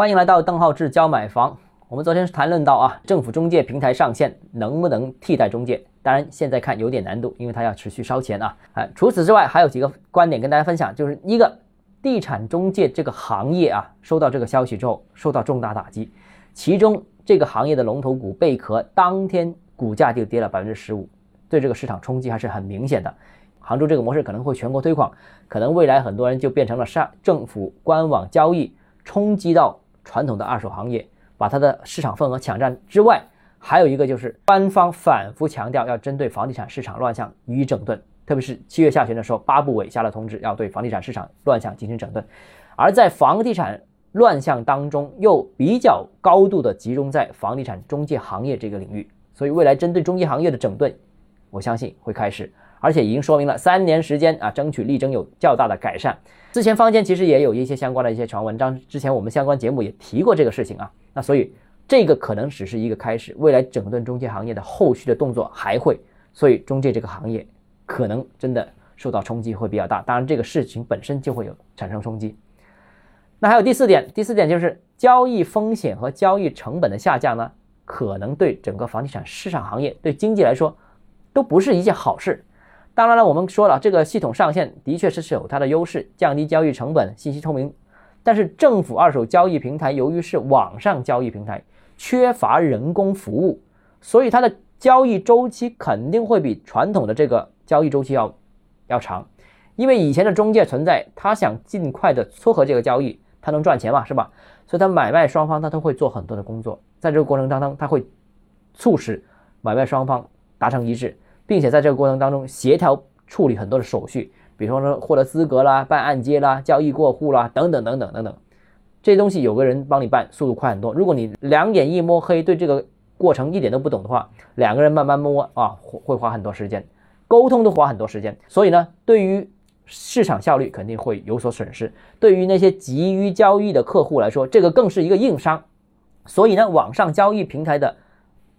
欢迎来到邓浩志教买房。我们昨天是谈论到啊，政府中介平台上线能不能替代中介？当然现在看有点难度，因为它要持续烧钱啊。啊，除此之外还有几个观点跟大家分享，就是一个地产中介这个行业啊，收到这个消息之后受到重大打击，其中这个行业的龙头股贝壳当天股价就跌了百分之十五，对这个市场冲击还是很明显的。杭州这个模式可能会全国推广，可能未来很多人就变成了上政府官网交易，冲击到传统的二手行业，把它的市场份额抢占之外，还有一个就是官方反复强调要针对房地产市场乱象予以整顿，特别是七月下旬的时候，八部委下了通知，要对房地产市场乱象进行整顿，而在房地产乱象当中，又比较高度的集中在房地产中介行业这个领域，所以未来针对中介行业的整顿，我相信会开始。而且已经说明了三年时间啊，争取力争有较大的改善。之前坊间其实也有一些相关的一些传闻，章，之前我们相关节目也提过这个事情啊。那所以这个可能只是一个开始，未来整顿中介行业的后续的动作还会，所以中介这个行业可能真的受到冲击会比较大。当然，这个事情本身就会有产生冲击。那还有第四点，第四点就是交易风险和交易成本的下降呢，可能对整个房地产市场行业对经济来说都不是一件好事。当然了，我们说了，这个系统上线的确是是有它的优势，降低交易成本，信息透明。但是政府二手交易平台由于是网上交易平台，缺乏人工服务，所以它的交易周期肯定会比传统的这个交易周期要要长。因为以前的中介存在，他想尽快的撮合这个交易，他能赚钱嘛，是吧？所以他买卖双方他都会做很多的工作，在这个过程当中，他会促使买卖双方达成一致。并且在这个过程当中协调处理很多的手续，比方说获得资格啦、办按揭啦、交易过户啦等等等等等等，这些东西有个人帮你办，速度快很多。如果你两眼一摸黑，对这个过程一点都不懂的话，两个人慢慢摸啊，会花很多时间，沟通都花很多时间。所以呢，对于市场效率肯定会有所损失。对于那些急于交易的客户来说，这个更是一个硬伤。所以呢，网上交易平台的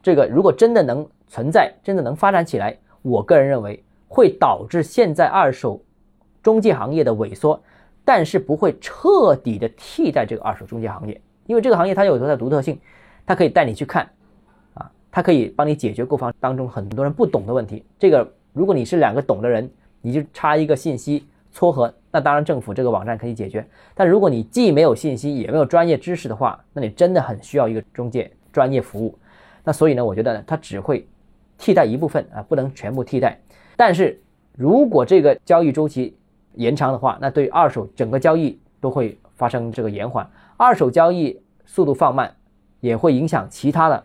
这个如果真的能存在，真的能发展起来。我个人认为会导致现在二手中介行业的萎缩，但是不会彻底的替代这个二手中介行业，因为这个行业它有它的独特性，它可以带你去看，啊，它可以帮你解决购房当中很多人不懂的问题。这个如果你是两个懂的人，你就差一个信息撮合，那当然政府这个网站可以解决。但如果你既没有信息也没有专业知识的话，那你真的很需要一个中介专业服务。那所以呢，我觉得它只会。替代一部分啊，不能全部替代。但是如果这个交易周期延长的话，那对二手整个交易都会发生这个延缓，二手交易速度放慢，也会影响其他的。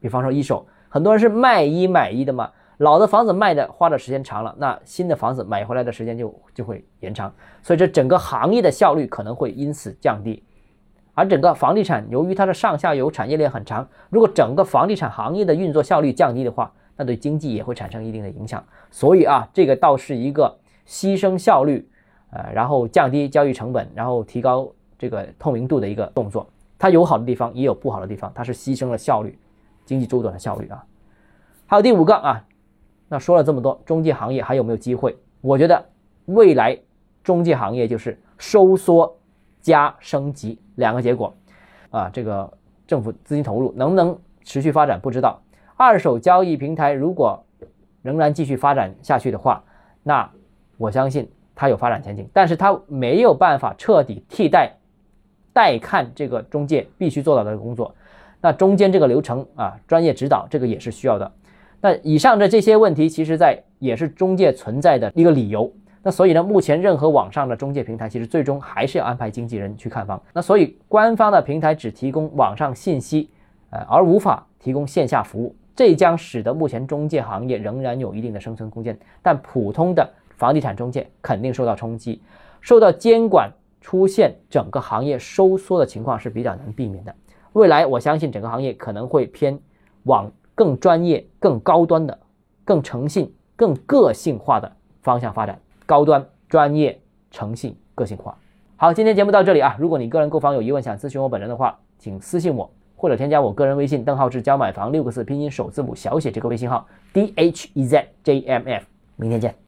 比方说一手，很多人是卖一买一的嘛，老的房子卖的花的时间长了，那新的房子买回来的时间就就会延长，所以这整个行业的效率可能会因此降低。而整个房地产由于它的上下游产业链很长，如果整个房地产行业的运作效率降低的话，那对经济也会产生一定的影响，所以啊，这个倒是一个牺牲效率，呃，然后降低交易成本，然后提高这个透明度的一个动作。它有好的地方，也有不好的地方，它是牺牲了效率，经济周转的效率啊。还有第五个啊，那说了这么多，中介行业还有没有机会？我觉得未来中介行业就是收缩加升级两个结果啊。这个政府资金投入能不能持续发展，不知道。二手交易平台如果仍然继续发展下去的话，那我相信它有发展前景，但是它没有办法彻底替代代看这个中介必须做到的工作。那中间这个流程啊，专业指导这个也是需要的。那以上的这些问题，其实在也是中介存在的一个理由。那所以呢，目前任何网上的中介平台，其实最终还是要安排经纪人去看房。那所以官方的平台只提供网上信息，呃，而无法提供线下服务。这将使得目前中介行业仍然有一定的生存空间，但普通的房地产中介肯定受到冲击，受到监管出现整个行业收缩的情况是比较难避免的。未来我相信整个行业可能会偏往更专业、更高端的、更诚信、更个性化的方向发展。高端、专业、诚信、个性化。好，今天节目到这里啊！如果你个人购房有疑问，想咨询我本人的话，请私信我。或者添加我个人微信邓浩志教买房六个字拼音首字母小写这个微信号 d h e z j m f，明天见。